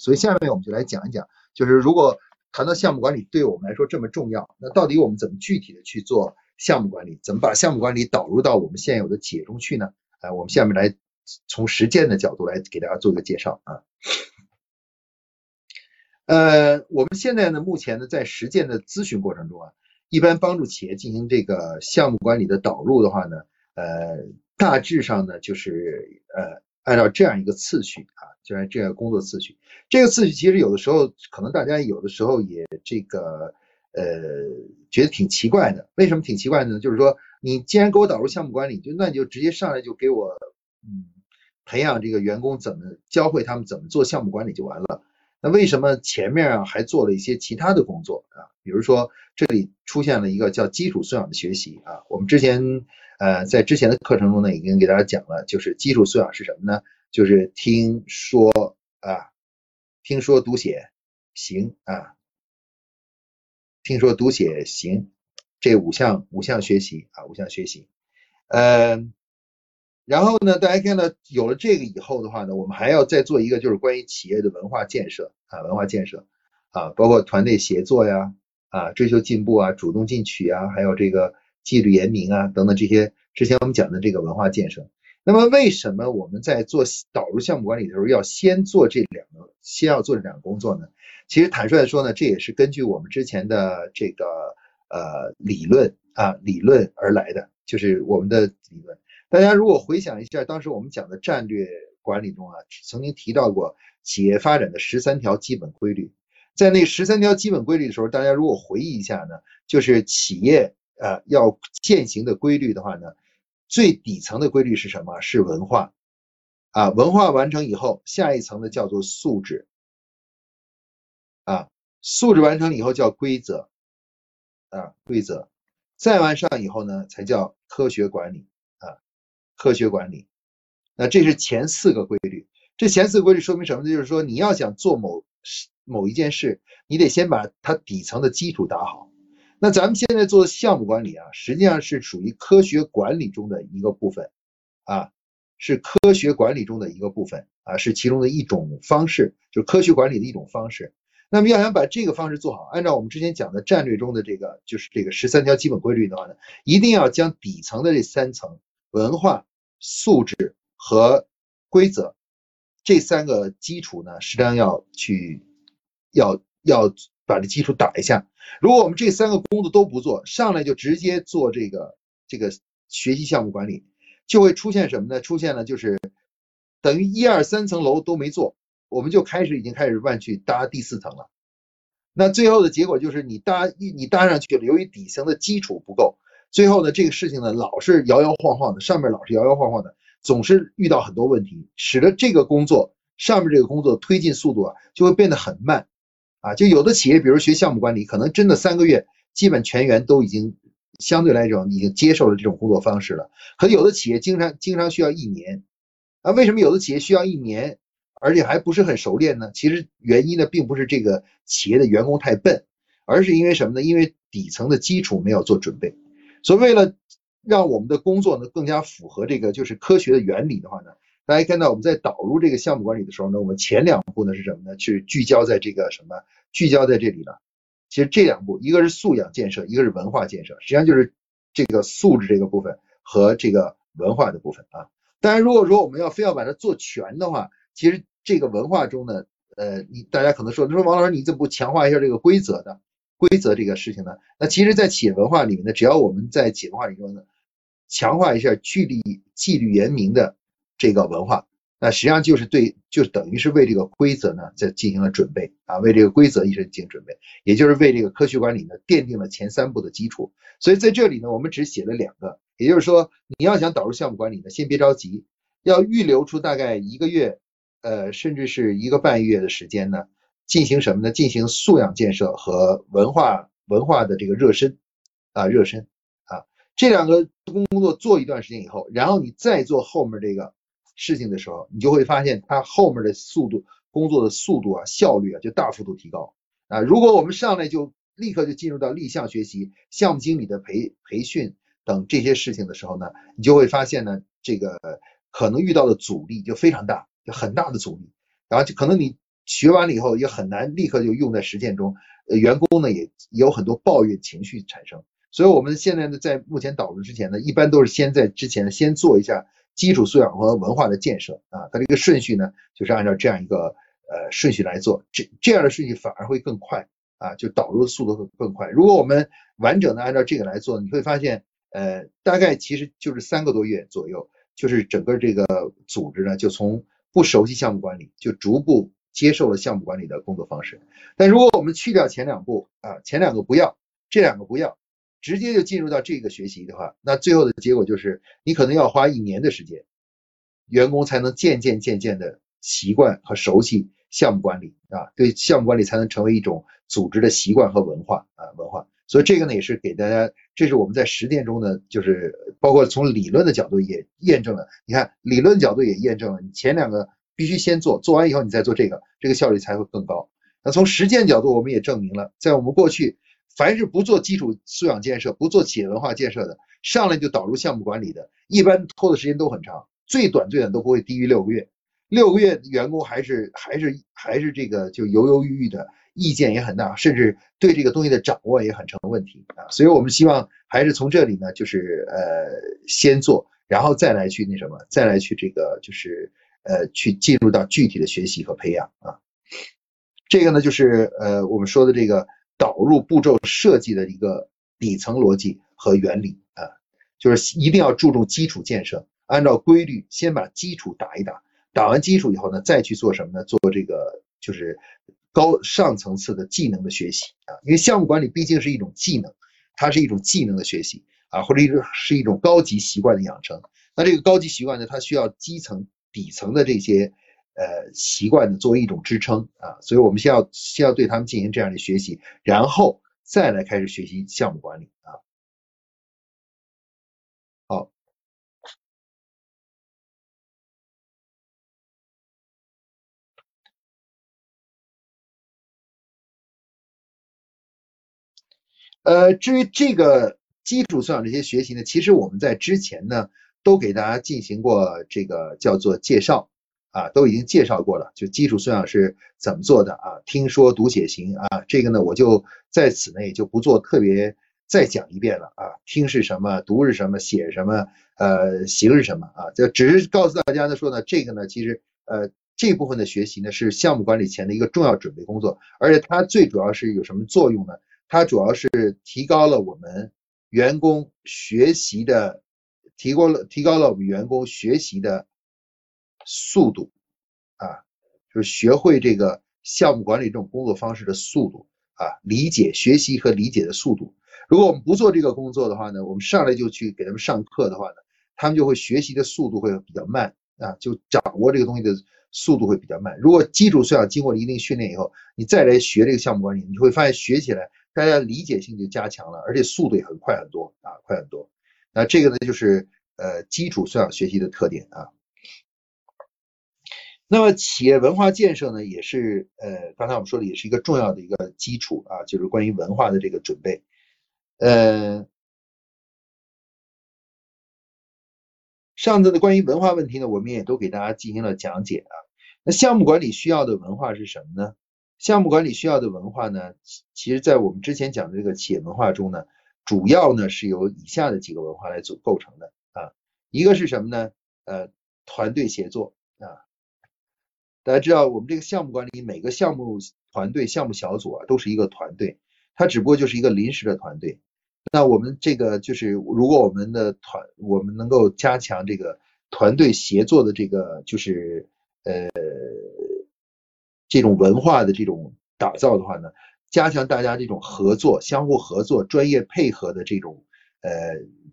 所以下面我们就来讲一讲，就是如果谈到项目管理对我们来说这么重要，那到底我们怎么具体的去做项目管理？怎么把项目管理导入到我们现有的企业中去呢？啊，我们下面来从实践的角度来给大家做一个介绍啊。呃，我们现在呢，目前呢，在实践的咨询过程中啊，一般帮助企业进行这个项目管理的导入的话呢，呃，大致上呢，就是呃，按照这样一个次序啊，就按这样工作次序。这个次序其实有的时候可能大家有的时候也这个呃，觉得挺奇怪的。为什么挺奇怪的呢？就是说，你既然给我导入项目管理，就那你就直接上来就给我嗯，培养这个员工怎么教会他们怎么做项目管理就完了。那为什么前面啊还做了一些其他的工作啊？比如说这里出现了一个叫基础素养的学习啊。我们之前呃在之前的课程中呢已经给大家讲了，就是基础素养是什么呢？就是听说啊，听说读写行啊，听说读写行这五项五项学习啊五项学习，嗯。然后呢，大家看到有了这个以后的话呢，我们还要再做一个，就是关于企业的文化建设啊，文化建设啊，包括团队协作呀，啊，追求进步啊，主动进取啊，还有这个纪律严明啊等等这些之前我们讲的这个文化建设。那么为什么我们在做导入项目管理的时候要先做这两个，先要做这两个工作呢？其实坦率的说呢，这也是根据我们之前的这个呃理论啊理论而来的，就是我们的理论。大家如果回想一下，当时我们讲的战略管理中啊，曾经提到过企业发展的十三条基本规律。在那十三条基本规律的时候，大家如果回忆一下呢，就是企业呃要践行的规律的话呢，最底层的规律是什么？是文化啊，文化完成以后，下一层的叫做素质啊，素质完成以后叫规则啊，规则再往上以后呢，才叫科学管理啊。科学管理，那这是前四个规律。这前四个规律说明什么呢？就是说你要想做某某一件事，你得先把它底层的基础打好。那咱们现在做的项目管理啊，实际上是属于科学管理中的一个部分啊，是科学管理中的一个部分啊，是其中的一种方式，就是科学管理的一种方式。那么要想把这个方式做好，按照我们之前讲的战略中的这个，就是这个十三条基本规律的话呢，一定要将底层的这三层文化。素质和规则这三个基础呢，实际上要去要要把这基础打一下。如果我们这三个工作都不做，上来就直接做这个这个学习项目管理，就会出现什么呢？出现了就是等于一二三层楼都没做，我们就开始已经开始万去搭第四层了。那最后的结果就是你搭你搭上去了，由于底层的基础不够。最后呢，这个事情呢，老是摇摇晃晃的，上面老是摇摇晃晃的，总是遇到很多问题，使得这个工作上面这个工作推进速度啊，就会变得很慢，啊，就有的企业，比如学项目管理，可能真的三个月，基本全员都已经相对来讲已经接受了这种工作方式了，可有的企业经常经常需要一年，啊，为什么有的企业需要一年，而且还不是很熟练呢？其实原因呢，并不是这个企业的员工太笨，而是因为什么呢？因为底层的基础没有做准备。所以，为了让我们的工作呢更加符合这个就是科学的原理的话呢，大家看到我们在导入这个项目管理的时候呢，我们前两步呢是什么呢？是聚焦在这个什么？聚焦在这里了。其实这两步，一个是素养建设，一个是文化建设，实际上就是这个素质这个部分和这个文化的部分啊。当然，如果说我们要非要把它做全的话，其实这个文化中呢，呃，你大家可能说，你说王老师你怎么不强化一下这个规则呢？规则这个事情呢，那其实，在企业文化里面呢，只要我们在企业文化里头呢，强化一下纪律、纪律严明的这个文化，那实际上就是对，就等于是为这个规则呢在进行了准备啊，为这个规则一直进行准备，也就是为这个科学管理呢奠定了前三步的基础。所以在这里呢，我们只写了两个，也就是说，你要想导入项目管理呢，先别着急，要预留出大概一个月，呃，甚至是一个半月的时间呢。进行什么呢？进行素养建设和文化文化的这个热身啊，热身啊，这两个工作做一段时间以后，然后你再做后面这个事情的时候，你就会发现它后面的速度工作的速度啊，效率啊就大幅度提高啊。如果我们上来就立刻就进入到立项学习、项目经理的培培训等这些事情的时候呢，你就会发现呢，这个可能遇到的阻力就非常大，就很大的阻力，然后就可能你。学完了以后也很难立刻就用在实践中，呃，员工呢也有很多抱怨情绪产生。所以我们现在呢，在目前导入之前呢，一般都是先在之前先做一下基础素养和文化的建设啊，它这个顺序呢，就是按照这样一个呃顺序来做，这这样的顺序反而会更快啊，就导入的速度会更快。如果我们完整的按照这个来做，你会发现，呃，大概其实就是三个多月左右，就是整个这个组织呢，就从不熟悉项目管理，就逐步接受了项目管理的工作方式。但如果我们去掉前两步啊，前两个不要，这两个不要。直接就进入到这个学习的话，那最后的结果就是你可能要花一年的时间，员工才能渐渐渐渐的习惯和熟悉项目管理啊，对项目管理才能成为一种组织的习惯和文化啊文化。所以这个呢也是给大家，这是我们在实践中呢，就是包括从理论的角度也验证了。你看理论角度也验证了，你前两个必须先做，做完以后你再做这个，这个效率才会更高。那从实践角度，我们也证明了，在我们过去。凡是不做基础素养建设、不做企业文化建设的，上来就导入项目管理的，一般拖的时间都很长，最短最短都不会低于六个月。六个月员工还是还是还是这个就犹犹豫豫的，意见也很大，甚至对这个东西的掌握也很成问题啊。所以我们希望还是从这里呢，就是呃先做，然后再来去那什么，再来去这个就是呃去进入到具体的学习和培养啊。这个呢就是呃我们说的这个。导入步骤设计的一个底层逻辑和原理啊，就是一定要注重基础建设，按照规律先把基础打一打，打完基础以后呢，再去做什么呢？做这个就是高上层次的技能的学习啊，因为项目管理毕竟是一种技能，它是一种技能的学习啊，或者一种是一种高级习惯的养成。那这个高级习惯呢，它需要基层底层的这些。呃，习惯的作为一种支撑啊，所以我们先要先要对他们进行这样的学习，然后再来开始学习项目管理啊。好，呃，至于这个基础素养这些学习呢，其实我们在之前呢都给大家进行过这个叫做介绍。啊，都已经介绍过了，就基础素养是怎么做的啊？听说读写行啊，这个呢我就在此呢也就不做特别再讲一遍了啊。听是什么，读是什么，写什么，呃，行是什么啊？就只是告诉大家呢说呢，这个呢其实呃这部分的学习呢是项目管理前的一个重要准备工作，而且它最主要是有什么作用呢？它主要是提高了我们员工学习的，提高了提高了我们员工学习的。速度啊，就是学会这个项目管理这种工作方式的速度啊，理解、学习和理解的速度。如果我们不做这个工作的话呢，我们上来就去给他们上课的话呢，他们就会学习的速度会比较慢啊，就掌握这个东西的速度会比较慢。如果基础素养经过了一定训练以后，你再来学这个项目管理，你会发现学起来大家理解性就加强了，而且速度也很快很多啊，快很多。那这个呢，就是呃基础素养学习的特点啊。那么企业文化建设呢，也是呃，刚才我们说的，也是一个重要的一个基础啊，就是关于文化的这个准备。呃，上次的关于文化问题呢，我们也都给大家进行了讲解啊。那项目管理需要的文化是什么呢？项目管理需要的文化呢，其实在我们之前讲的这个企业文化中呢，主要呢是由以下的几个文化来组构成的啊。一个是什么呢？呃，团队协作啊。大家知道，我们这个项目管理，每个项目团队、项目小组啊，都是一个团队，它只不过就是一个临时的团队。那我们这个就是，如果我们的团，我们能够加强这个团队协作的这个，就是呃这种文化的这种打造的话呢，加强大家这种合作、相互合作、专业配合的这种呃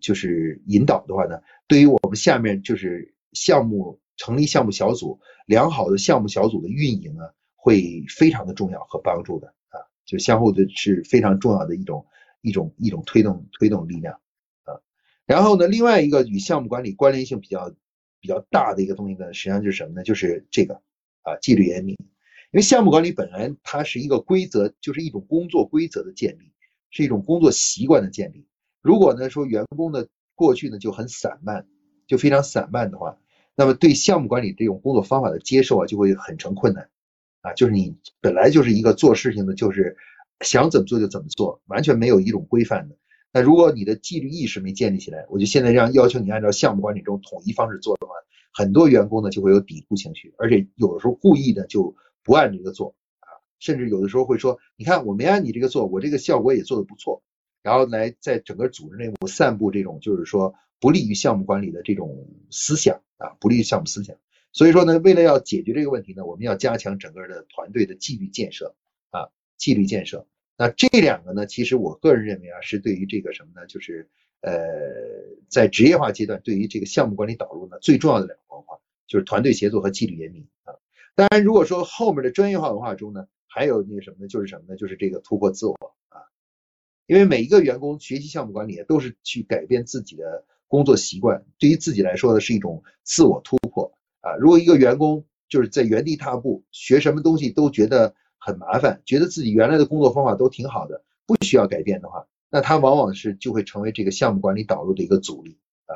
就是引导的话呢，对于我们下面就是项目。成立项目小组，良好的项目小组的运营呢，会非常的重要和帮助的啊，就相互的是非常重要的一种一种一种推动推动力量啊。然后呢，另外一个与项目管理关联性比较比较大的一个东西呢，实际上就是什么呢？就是这个啊，纪律严明。因为项目管理本来它是一个规则，就是一种工作规则的建立，是一种工作习惯的建立。如果呢说员工的过去呢就很散漫，就非常散漫的话，那么对项目管理这种工作方法的接受啊，就会很成困难啊，就是你本来就是一个做事情的，就是想怎么做就怎么做，完全没有一种规范的。那如果你的纪律意识没建立起来，我就现在让要求你按照项目管理中统一方式做的话，很多员工呢就会有抵触情绪，而且有的时候故意的就不按这个做啊，甚至有的时候会说，你看我没按你这个做，我这个效果也做得不错，然后来在整个组织内部散布这种就是说不利于项目管理的这种思想啊，不利于项目思想。所以说呢，为了要解决这个问题呢，我们要加强整个的团队的纪律建设啊，纪律建设。那这两个呢，其实我个人认为啊，是对于这个什么呢？就是呃，在职业化阶段，对于这个项目管理导入呢，最重要的两个文化，就是团队协作和纪律严明啊。当然，如果说后面的专业化文化中呢，还有那个什么呢？就是什么呢？就是这个突破自我啊。因为每一个员工学习项目管理都是去改变自己的工作习惯，对于自己来说呢，是一种自我突破啊。如果一个员工就是在原地踏步，学什么东西都觉得。很麻烦，觉得自己原来的工作方法都挺好的，不需要改变的话，那他往往是就会成为这个项目管理导入的一个阻力啊。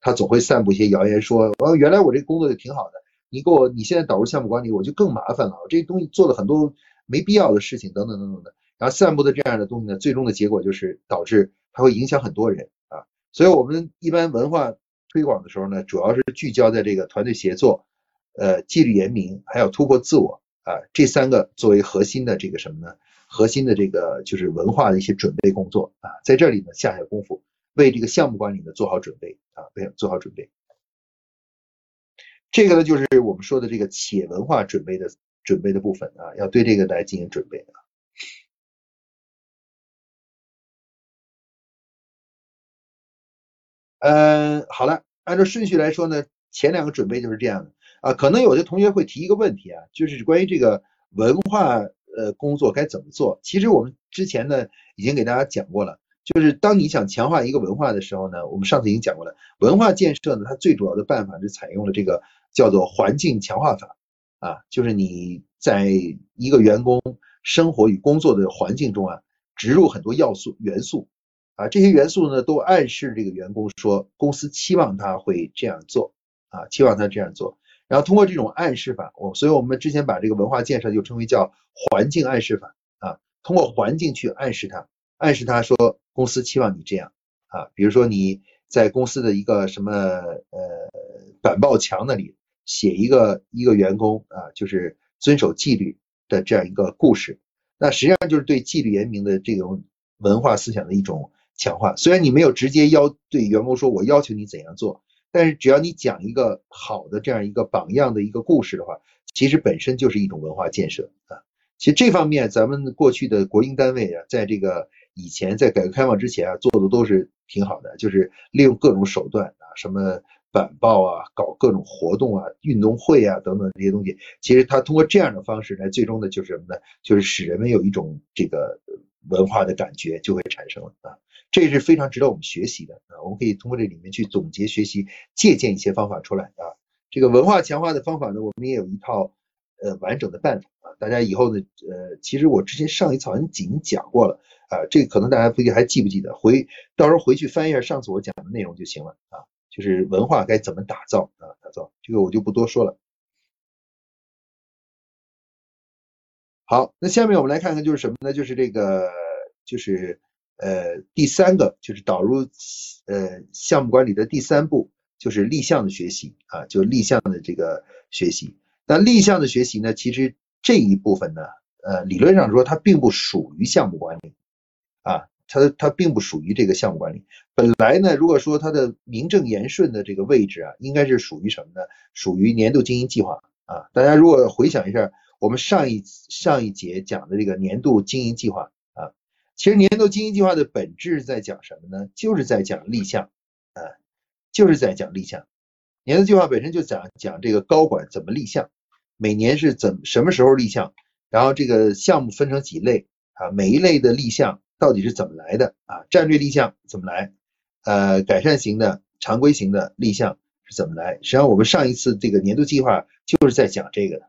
他总会散布一些谣言，说哦，原来我这工作就挺好的，你给我你现在导入项目管理，我就更麻烦了，我这东西做了很多没必要的事情，等等等等的。然后散布的这样的东西呢，最终的结果就是导致它会影响很多人啊。所以我们一般文化推广的时候呢，主要是聚焦在这个团队协作、呃纪律严明，还有突破自我。啊，这三个作为核心的这个什么呢？核心的这个就是文化的一些准备工作啊，在这里呢下下功夫，为这个项目管理呢做好准备啊，为做好准备。这个呢就是我们说的这个企业文化准备的准备的部分啊，要对这个来进行准备啊。嗯，好了，按照顺序来说呢，前两个准备就是这样的。啊，可能有的同学会提一个问题啊，就是关于这个文化呃工作该怎么做。其实我们之前呢已经给大家讲过了，就是当你想强化一个文化的时候呢，我们上次已经讲过了，文化建设呢它最主要的办法是采用了这个叫做环境强化法啊，就是你在一个员工生活与工作的环境中啊，植入很多要素元素啊，这些元素呢都暗示这个员工说公司期望他会这样做啊，期望他这样做。然后通过这种暗示法，我所以我们之前把这个文化建设就称为叫环境暗示法啊。通过环境去暗示他，暗示他说公司期望你这样啊。比如说你在公司的一个什么呃板报墙那里写一个一个员工啊，就是遵守纪律的这样一个故事，那实际上就是对纪律严明的这种文化思想的一种强化。虽然你没有直接要对员工说我要求你怎样做。但是只要你讲一个好的这样一个榜样的一个故事的话，其实本身就是一种文化建设啊。其实这方面咱们过去的国营单位啊，在这个以前在改革开放之前啊，做的都是挺好的，就是利用各种手段啊，什么板报啊，搞各种活动啊，运动会啊等等这些东西。其实他通过这样的方式来，最终的就是什么呢？就是使人们有一种这个文化的感觉就会产生了啊。这是非常值得我们学习的啊！我们可以通过这里面去总结学习、借鉴一些方法出来啊。这个文化强化的方法呢，我们也有一套呃完整的办法啊。大家以后呢，呃，其实我之前上一次好像已经讲过了啊。这个可能大家不一定还记不记得，回到时候回去翻一下上次我讲的内容就行了啊。就是文化该怎么打造啊？打造这个我就不多说了。好，那下面我们来看看就是什么呢？就是这个就是。呃，第三个就是导入呃项目管理的第三步，就是立项的学习啊，就立项的这个学习。那立项的学习呢，其实这一部分呢，呃，理论上说它并不属于项目管理啊，它它并不属于这个项目管理。本来呢，如果说它的名正言顺的这个位置啊，应该是属于什么呢？属于年度经营计划啊。大家如果回想一下，我们上一上一节讲的这个年度经营计划啊。其实年度经营计划的本质在讲什么呢？就是在讲立项，啊，就是在讲立项。年度计划本身就讲讲这个高管怎么立项，每年是怎什么时候立项，然后这个项目分成几类啊，每一类的立项到底是怎么来的啊？战略立项怎么来？呃，改善型的、常规型的立项是怎么来？实际上我们上一次这个年度计划就是在讲这个的。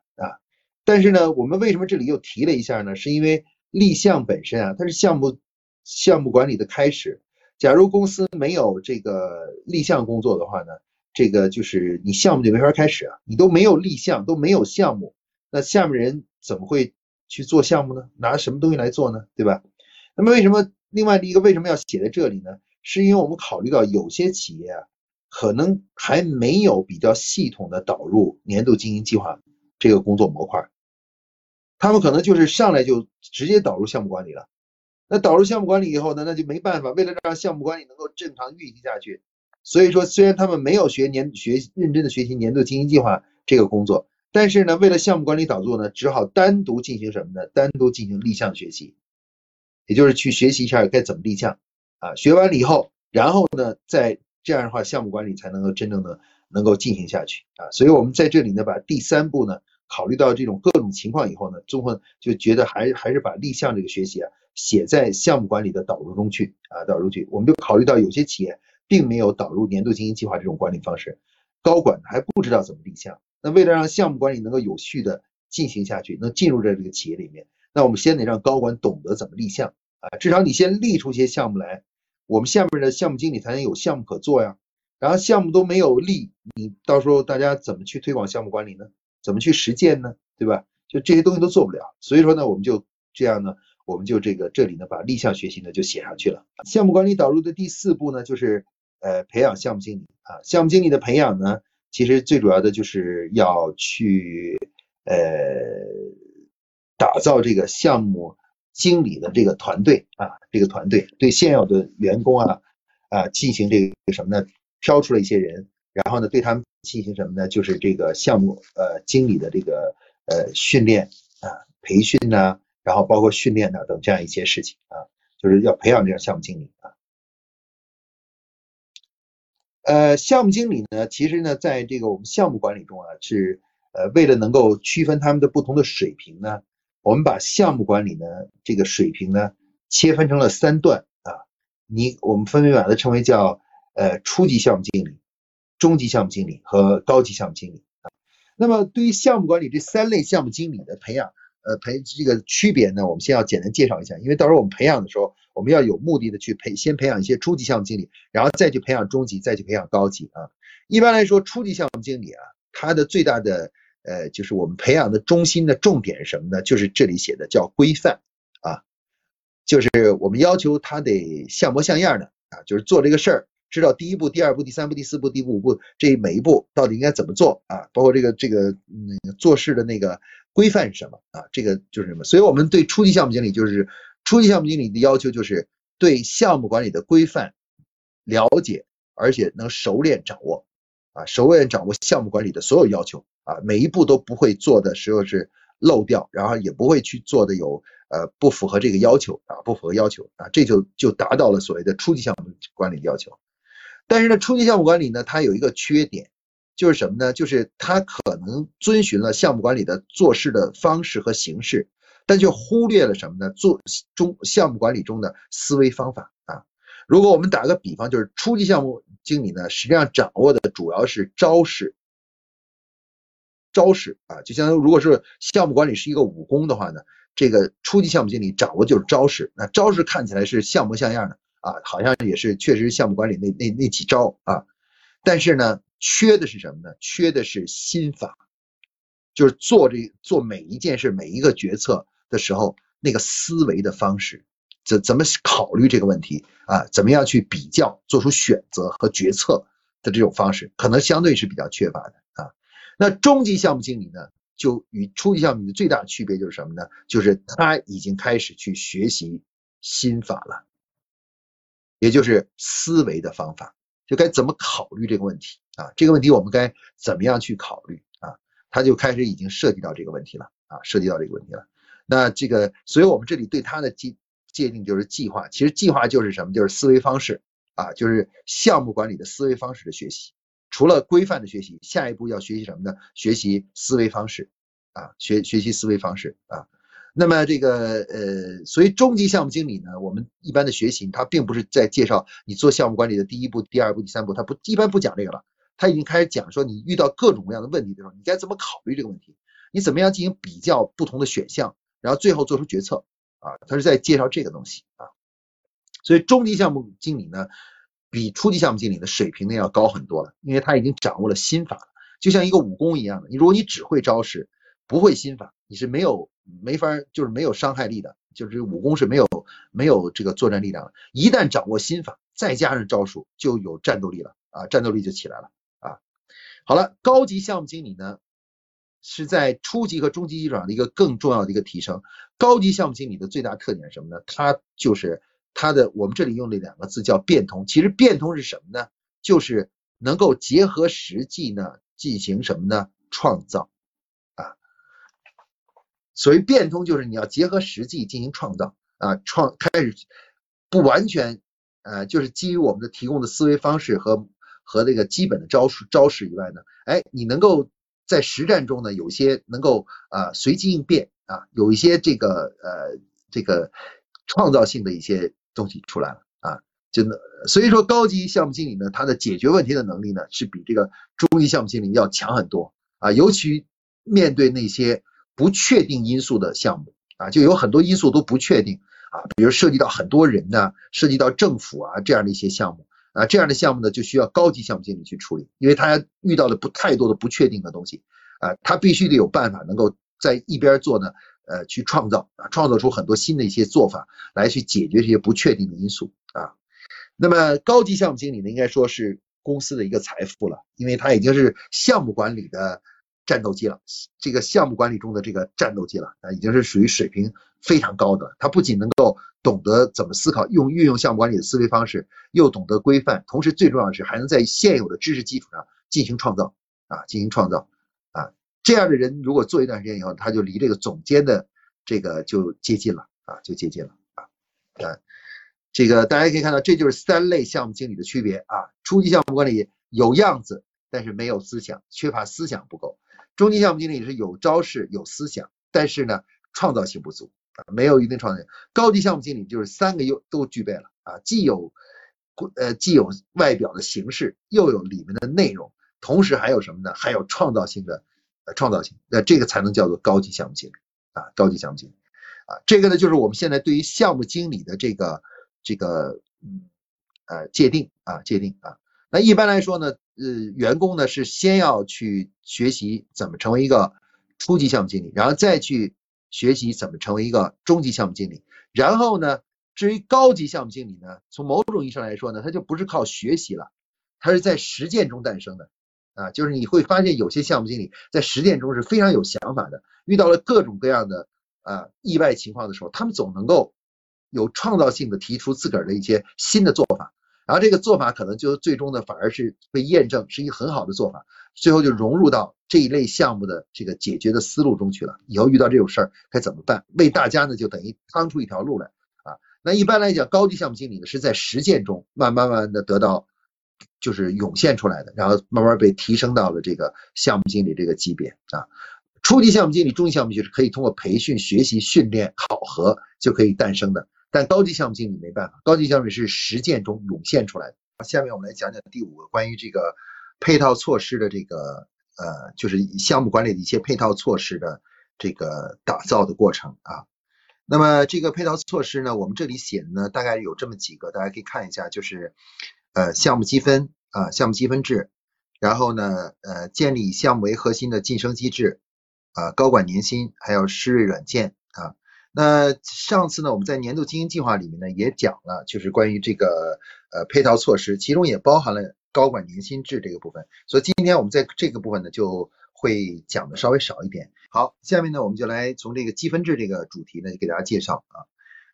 但是呢，我们为什么这里又提了一下呢？是因为。立项本身啊，它是项目项目管理的开始。假如公司没有这个立项工作的话呢，这个就是你项目就没法开始啊。你都没有立项，都没有项目，那下面人怎么会去做项目呢？拿什么东西来做呢？对吧？那么为什么另外一个为什么要写在这里呢？是因为我们考虑到有些企业啊，可能还没有比较系统的导入年度经营计划这个工作模块，他们可能就是上来就直接导入项目管理了。那导入项目管理以后呢，那就没办法，为了让项目管理能够正常运行下去，所以说虽然他们没有学年学认真的学习年度经营计划这个工作，但是呢，为了项目管理导入呢，只好单独进行什么呢？单独进行立项学习，也就是去学习一下该怎么立项。啊，学完了以后，然后呢，再这样的话，项目管理才能够真正的能够进行下去啊。所以，我们在这里呢，把第三步呢，考虑到这种各种情况以后呢，综合就觉得还还是把立项这个学习啊，写在项目管理的导入中去啊，导入去。我们就考虑到有些企业并没有导入年度经营计划这种管理方式，高管还不知道怎么立项。那为了让项目管理能够有序的进行下去，能进入在这个企业里面，那我们先得让高管懂得怎么立项啊，至少你先立出些项目来。我们下面的项目经理才能有项目可做呀，然后项目都没有立，你到时候大家怎么去推广项目管理呢？怎么去实践呢？对吧？就这些东西都做不了，所以说呢，我们就这样呢，我们就这个这里呢，把立项学习呢就写上去了。项目管理导入的第四步呢，就是呃培养项目经理啊。项目经理的培养呢，其实最主要的就是要去呃打造这个项目。经理的这个团队啊，这个团队对现有的员工啊啊进行这个什么呢？挑出了一些人，然后呢对他们进行什么呢？就是这个项目呃经理的这个呃训练啊、培训呐，然后包括训练呐等这样一些事情啊，就是要培养这样项目经理啊。呃，项目经理呢，其实呢，在这个我们项目管理中啊，是呃为了能够区分他们的不同的水平呢。我们把项目管理呢这个水平呢切分成了三段啊，你我们分别把它称为叫呃初级项目经理、中级项目经理和高级项目经理啊。那么对于项目管理这三类项目经理的培养，呃培这个区别呢，我们先要简单介绍一下，因为到时候我们培养的时候，我们要有目的的去培先培养一些初级项目经理，然后再去培养中级，再去培养高级啊。一般来说，初级项目经理啊，他的最大的呃，就是我们培养的中心的重点是什么呢？就是这里写的叫规范啊，就是我们要求他得像模像样的啊，就是做这个事儿，知道第一步、第二步、第三步、第四步、第五步这每一步到底应该怎么做啊，包括这个这个那个做事的那个规范是什么啊？这个就是什么？所以我们对初级项目经理就是初级项目经理的要求就是对项目管理的规范了解，而且能熟练掌握啊，熟练掌握项目管理的所有要求。啊，每一步都不会做的时候是漏掉，然后也不会去做的有呃不符合这个要求啊，不符合要求啊，这就就达到了所谓的初级项目管理的要求。但是呢，初级项目管理呢，它有一个缺点，就是什么呢？就是它可能遵循了项目管理的做事的方式和形式，但却忽略了什么呢？做中项目管理中的思维方法啊。如果我们打个比方，就是初级项目经理呢，实际上掌握的主要是招式。招式啊，就相当于如果是项目管理是一个武功的话呢，这个初级项目经理掌握就是招式。那招式看起来是像模像样的啊，好像也是确实项目管理那那那几招啊。但是呢，缺的是什么呢？缺的是心法，就是做这做每一件事、每一个决策的时候，那个思维的方式，怎怎么考虑这个问题啊？怎么样去比较、做出选择和决策的这种方式，可能相对是比较缺乏的啊。那中级项目经理呢，就与初级项目的最大区别就是什么呢？就是他已经开始去学习心法了，也就是思维的方法，就该怎么考虑这个问题啊？这个问题我们该怎么样去考虑啊？他就开始已经涉及到这个问题了啊，涉及到这个问题了。那这个，所以我们这里对他的界界定就是计划，其实计划就是什么？就是思维方式啊，就是项目管理的思维方式的学习。除了规范的学习，下一步要学习什么呢？学习思维方式啊，学学习思维方式啊。那么这个呃，所以中级项目经理呢，我们一般的学习，他并不是在介绍你做项目管理的第一步、第二步、第三步，他不一般不讲这个了，他已经开始讲说你遇到各种各样的问题的时候，你该怎么考虑这个问题，你怎么样进行比较不同的选项，然后最后做出决策啊，他是在介绍这个东西啊。所以中级项目经理呢。比初级项目经理的水平呢要高很多了，因为他已经掌握了心法了，就像一个武功一样的。你如果你只会招式，不会心法，你是没有没法就是没有伤害力的，就是武功是没有没有这个作战力量的。一旦掌握心法，再加上招数，就有战斗力了啊，战斗力就起来了啊。好了，高级项目经理呢是在初级和中级基础上的一个更重要的一个提升。高级项目经理的最大特点是什么呢？他就是他的我们这里用的两个字叫变通。其实变通是什么呢？就是能够结合实际呢进行什么呢？创造。所谓变通就是你要结合实际进行创造啊，创开始不完全呃就是基于我们的提供的思维方式和和那个基本的招数招式以外呢，哎，你能够在实战中呢有些能够啊随机应变。啊，有一些这个呃这个创造性的一些东西出来了啊，真的，所以说高级项目经理呢，他的解决问题的能力呢，是比这个中级项目经理要强很多啊，尤其面对那些不确定因素的项目啊，就有很多因素都不确定啊，比如涉及到很多人呢，涉及到政府啊这样的一些项目啊，这样的项目呢，就需要高级项目经理去处理，因为他遇到的不太多的不确定的东西啊，他必须得有办法能够。在一边做呢，呃，去创造啊，创造出很多新的一些做法来去解决这些不确定的因素啊。那么高级项目经理呢，应该说是公司的一个财富了，因为他已经是项目管理的战斗机了，这个项目管理中的这个战斗机了啊，已经是属于水平非常高的。他不仅能够懂得怎么思考，用运用项目管理的思维方式，又懂得规范，同时最重要的是还能在现有的知识基础上进行创造啊，进行创造啊。这样的人如果做一段时间以后，他就离这个总监的这个就接近了啊，就接近了啊。啊，这个大家可以看到，这就是三类项目经理的区别啊。初级项目管理有样子，但是没有思想，缺乏思想不够；中级项目经理是有招式、有思想，但是呢，创造性不足啊，没有一定创造性。高级项目经理就是三个又都具备了啊，既有呃既有外表的形式，又有里面的内容，同时还有什么呢？还有创造性的。呃，创造性，那这个才能叫做高级项目经理啊，高级项目经理啊，这个呢就是我们现在对于项目经理的这个这个嗯呃界定啊界定啊。那一般来说呢，呃，员工呢是先要去学习怎么成为一个初级项目经理，然后再去学习怎么成为一个中级项目经理，然后呢，至于高级项目经理呢，从某种意义上来说呢，他就不是靠学习了，他是在实践中诞生的。啊，就是你会发现有些项目经理在实践中是非常有想法的，遇到了各种各样的啊意外情况的时候，他们总能够有创造性的提出自个儿的一些新的做法，然后这个做法可能就最终呢反而是被验证是一个很好的做法，最后就融入到这一类项目的这个解决的思路中去了。以后遇到这种事儿该怎么办？为大家呢就等于趟出一条路来啊。那一般来讲，高级项目经理呢是在实践中慢慢慢的得到。就是涌现出来的，然后慢慢被提升到了这个项目经理这个级别啊。初级项目经理、中级项目经理是可以通过培训、学习、训练、考核就可以诞生的，但高级项目经理没办法，高级项目是实践中涌现出来的。下面我们来讲讲第五个关于这个配套措施的这个呃，就是项目管理的一些配套措施的这个打造的过程啊。那么这个配套措施呢，我们这里写的呢，大概有这么几个，大家可以看一下，就是。呃，项目积分啊，项目积分制，然后呢，呃，建立以项目为核心的晋升机制啊，高管年薪，还有施瑞软件啊。那上次呢，我们在年度经营计划里面呢也讲了，就是关于这个呃配套措施，其中也包含了高管年薪制这个部分。所以今天我们在这个部分呢就会讲的稍微少一点。好，下面呢我们就来从这个积分制这个主题呢给大家介绍啊，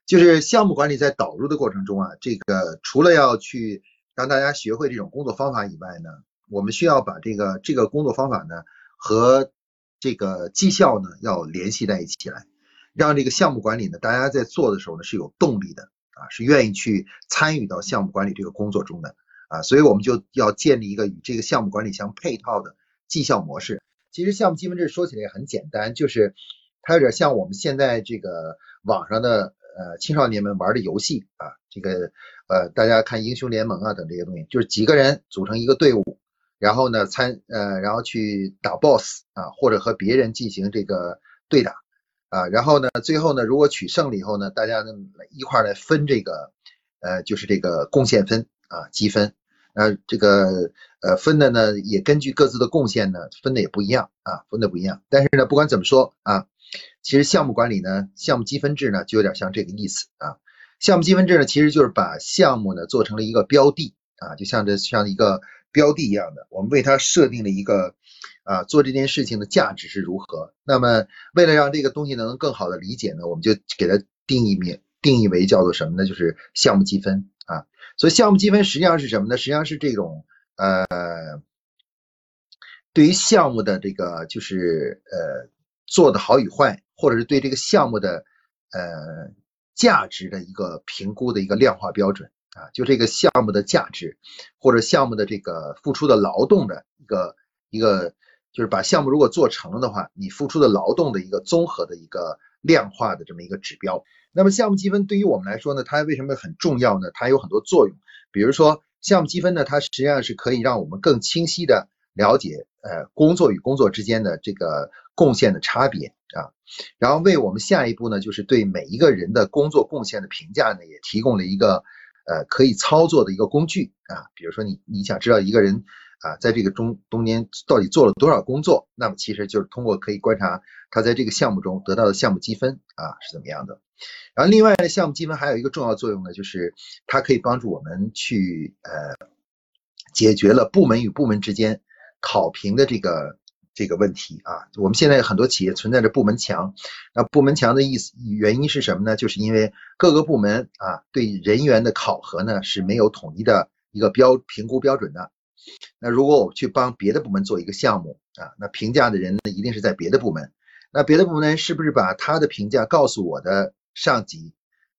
就是项目管理在导入的过程中啊，这个除了要去让大家学会这种工作方法以外呢，我们需要把这个这个工作方法呢和这个绩效呢要联系在一起来，让这个项目管理呢，大家在做的时候呢是有动力的啊，是愿意去参与到项目管理这个工作中的啊，所以我们就要建立一个与这个项目管理相配套的绩效模式。其实项目积分制说起来也很简单，就是它有点像我们现在这个网上的呃青少年们玩的游戏啊，这个。呃，大家看英雄联盟啊等这些东西，就是几个人组成一个队伍，然后呢参呃，然后去打 BOSS 啊，或者和别人进行这个对打啊，然后呢，最后呢，如果取胜了以后呢，大家呢一块来分这个呃，就是这个贡献分啊积分，呃，这个呃，分的呢也根据各自的贡献呢分的也不一样啊，分的不一样。但是呢，不管怎么说啊，其实项目管理呢，项目积分制呢就有点像这个意思啊。项目积分制呢，其实就是把项目呢做成了一个标的啊，就像这像一个标的一样的，我们为它设定了一个啊做这件事情的价值是如何。那么为了让这个东西能更好的理解呢，我们就给它定义名定义为叫做什么呢？就是项目积分啊。所以项目积分实际上是什么呢？实际上是这种。呃，对于项目的这个就是呃做的好与坏，或者是对这个项目的呃价值的一个评估的一个量化标准啊，就这个项目的价值或者项目的这个付出的劳动的一个一个，就是把项目如果做成了的话，你付出的劳动的一个综合的一个量化的这么一个指标。那么项目积分对于我们来说呢，它为什么很重要呢？它有很多作用，比如说。项目积分呢，它实际上是可以让我们更清晰的了解，呃，工作与工作之间的这个贡献的差别啊，然后为我们下一步呢，就是对每一个人的工作贡献的评价呢，也提供了一个呃可以操作的一个工具啊。比如说你你想知道一个人啊，在这个中中间到底做了多少工作，那么其实就是通过可以观察他在这个项目中得到的项目积分啊是怎么样的。然后另外呢，项目积分还有一个重要作用呢，就是它可以帮助我们去呃解决了部门与部门之间考评的这个这个问题啊。我们现在很多企业存在着部门墙，那部门墙的意思原因是什么呢？就是因为各个部门啊对人员的考核呢是没有统一的一个标评估标准的。那如果我去帮别的部门做一个项目啊，那评价的人呢一定是在别的部门，那别的部门是不是把他的评价告诉我的？上级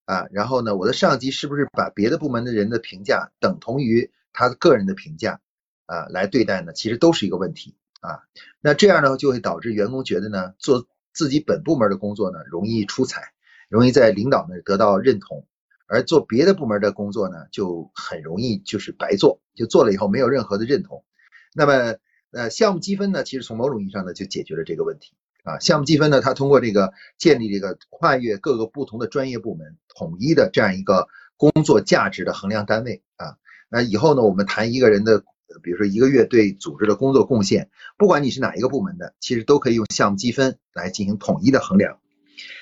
啊，然后呢，我的上级是不是把别的部门的人的评价等同于他个人的评价啊来对待呢？其实都是一个问题啊。那这样呢，就会导致员工觉得呢，做自己本部门的工作呢容易出彩，容易在领导那得到认同，而做别的部门的工作呢就很容易就是白做，就做了以后没有任何的认同。那么呃，项目积分呢，其实从某种意义上呢就解决了这个问题。啊，项目积分呢，它通过这个建立这个跨越各个不同的专业部门统一的这样一个工作价值的衡量单位啊。那以后呢，我们谈一个人的，比如说一个月对组织的工作贡献，不管你是哪一个部门的，其实都可以用项目积分来进行统一的衡量。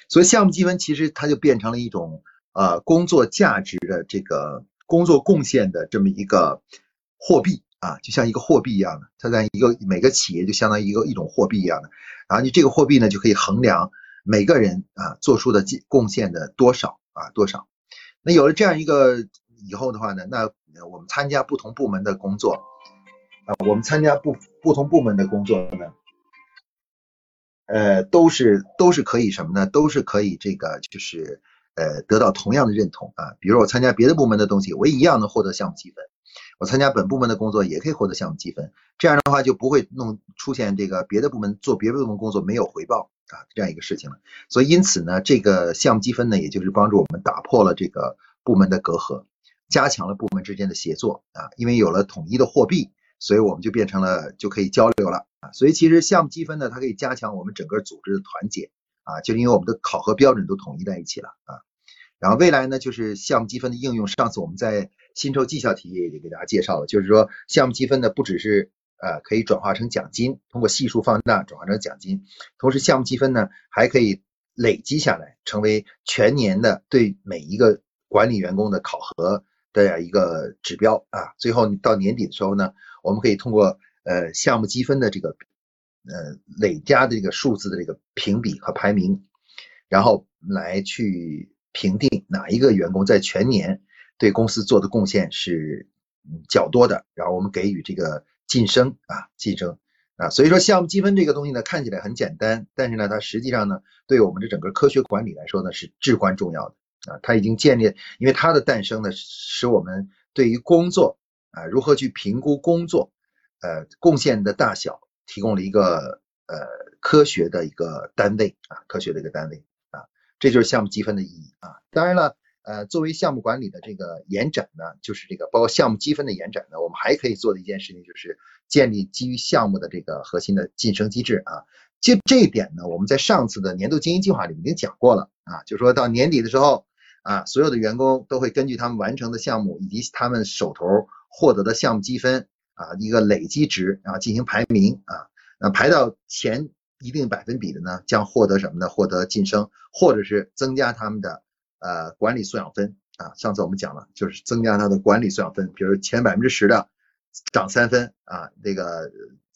所以项目积分其实它就变成了一种呃工作价值的这个工作贡献的这么一个货币。啊，就像一个货币一样的，它在一个每个企业就相当于一个一种货币一样的，然后你这个货币呢就可以衡量每个人啊做出的贡献的多少啊多少。那有了这样一个以后的话呢，那我们参加不同部门的工作啊，我们参加不不同部门的工作呢，呃，都是都是可以什么呢？都是可以这个就是呃得到同样的认同啊。比如我参加别的部门的东西，我一样能获得项目积分。我参加本部门的工作也可以获得项目积分，这样的话就不会弄出现这个别的部门做别的部门工作没有回报啊这样一个事情了。所以因此呢，这个项目积分呢，也就是帮助我们打破了这个部门的隔阂，加强了部门之间的协作啊。因为有了统一的货币，所以我们就变成了就可以交流了啊。所以其实项目积分呢，它可以加强我们整个组织的团结啊，就是因为我们的考核标准都统一在一起了啊。然后未来呢，就是项目积分的应用。上次我们在薪酬绩效体也给大家介绍了，就是说项目积分呢，不只是呃可以转化成奖金，通过系数放大转化成奖金，同时项目积分呢还可以累积下来，成为全年的对每一个管理员工的考核的一个指标啊。最后到年底的时候呢，我们可以通过呃项目积分的这个呃累加的这个数字的这个评比和排名，然后来去。评定哪一个员工在全年对公司做的贡献是较多的，然后我们给予这个晋升啊，晋升啊，所以说项目积分这个东西呢，看起来很简单，但是呢，它实际上呢，对我们的整个科学管理来说呢，是至关重要的啊。它已经建立，因为它的诞生呢，使我们对于工作啊，如何去评估工作呃贡献的大小，提供了一个呃科学的一个单位啊，科学的一个单位。这就是项目积分的意义啊！当然了，呃，作为项目管理的这个延展呢，就是这个包括项目积分的延展呢，我们还可以做的一件事情就是建立基于项目的这个核心的晋升机制啊。就这一点呢，我们在上次的年度经营计划里已经讲过了啊，就说到年底的时候啊，所有的员工都会根据他们完成的项目以及他们手头获得的项目积分啊一个累积值啊进行排名啊，那排到前一定百分比的呢，将获得什么呢？获得晋升，或者是增加他们的呃管理素养分啊。上次我们讲了，就是增加他的管理素养分，比如前百分之十的涨三分啊，这个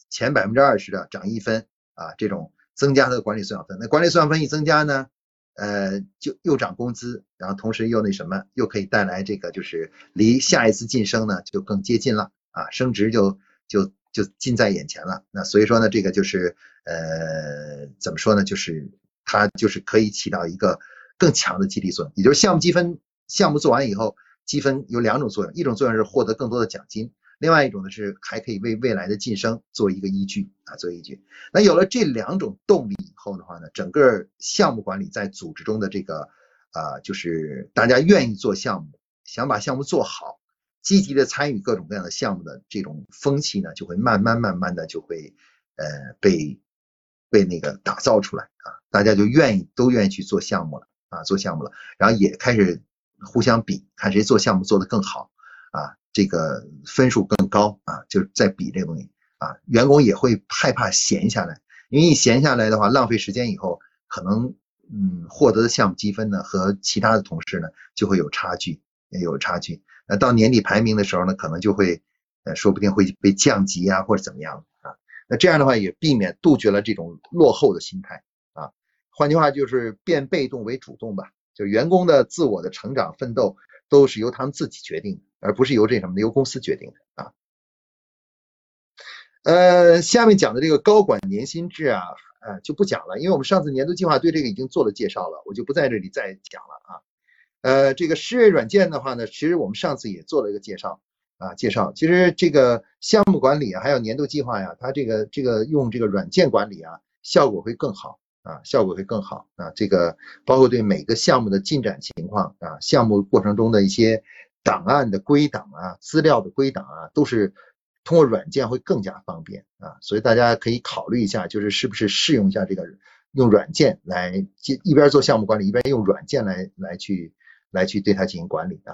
前百分之二十的涨一分啊，这种增加他的管理素养分。那管理素养分一增加呢？呃，就又涨工资，然后同时又那什么，又可以带来这个，就是离下一次晋升呢就更接近了啊，升职就就就近在眼前了。那所以说呢，这个就是呃，怎么说呢？就是它就是可以起到一个更强的激励作用，也就是项目积分，项目做完以后，积分有两种作用，一种作用是获得更多的奖金。另外一种呢是还可以为未来的晋升做一个依据啊，做依据。那有了这两种动力以后的话呢，整个项目管理在组织中的这个啊，就是大家愿意做项目，想把项目做好，积极的参与各种各样的项目的这种风气呢，就会慢慢慢慢的就会呃被被那个打造出来啊，大家就愿意都愿意去做项目了啊，做项目了，然后也开始互相比，看谁做项目做得更好啊。这个分数更高啊，就在比这个东西啊，员工也会害怕闲下来，因为一闲下来的话，浪费时间以后，可能嗯获得的项目积分呢和其他的同事呢就会有差距，也有差距。那到年底排名的时候呢，可能就会呃说不定会被降级啊或者怎么样。那这样的话也避免杜绝了这种落后的心态啊。换句话就是变被动为主动吧，就员工的自我的成长奋斗都是由他们自己决定的。而不是由这什么由公司决定的啊。呃，下面讲的这个高管年薪制啊，呃就不讲了，因为我们上次年度计划对这个已经做了介绍了，我就不在这里再讲了啊。呃，这个诗瑞软件的话呢，其实我们上次也做了一个介绍啊，介绍其实这个项目管理还有年度计划呀，它这个这个用这个软件管理啊，效果会更好啊，效果会更好啊。这个包括对每个项目的进展情况啊，项目过程中的一些。档案的归档啊，资料的归档啊，都是通过软件会更加方便啊，所以大家可以考虑一下，就是是不是试用一下这个用软件来一边做项目管理，一边用软件来来去来去对它进行管理啊。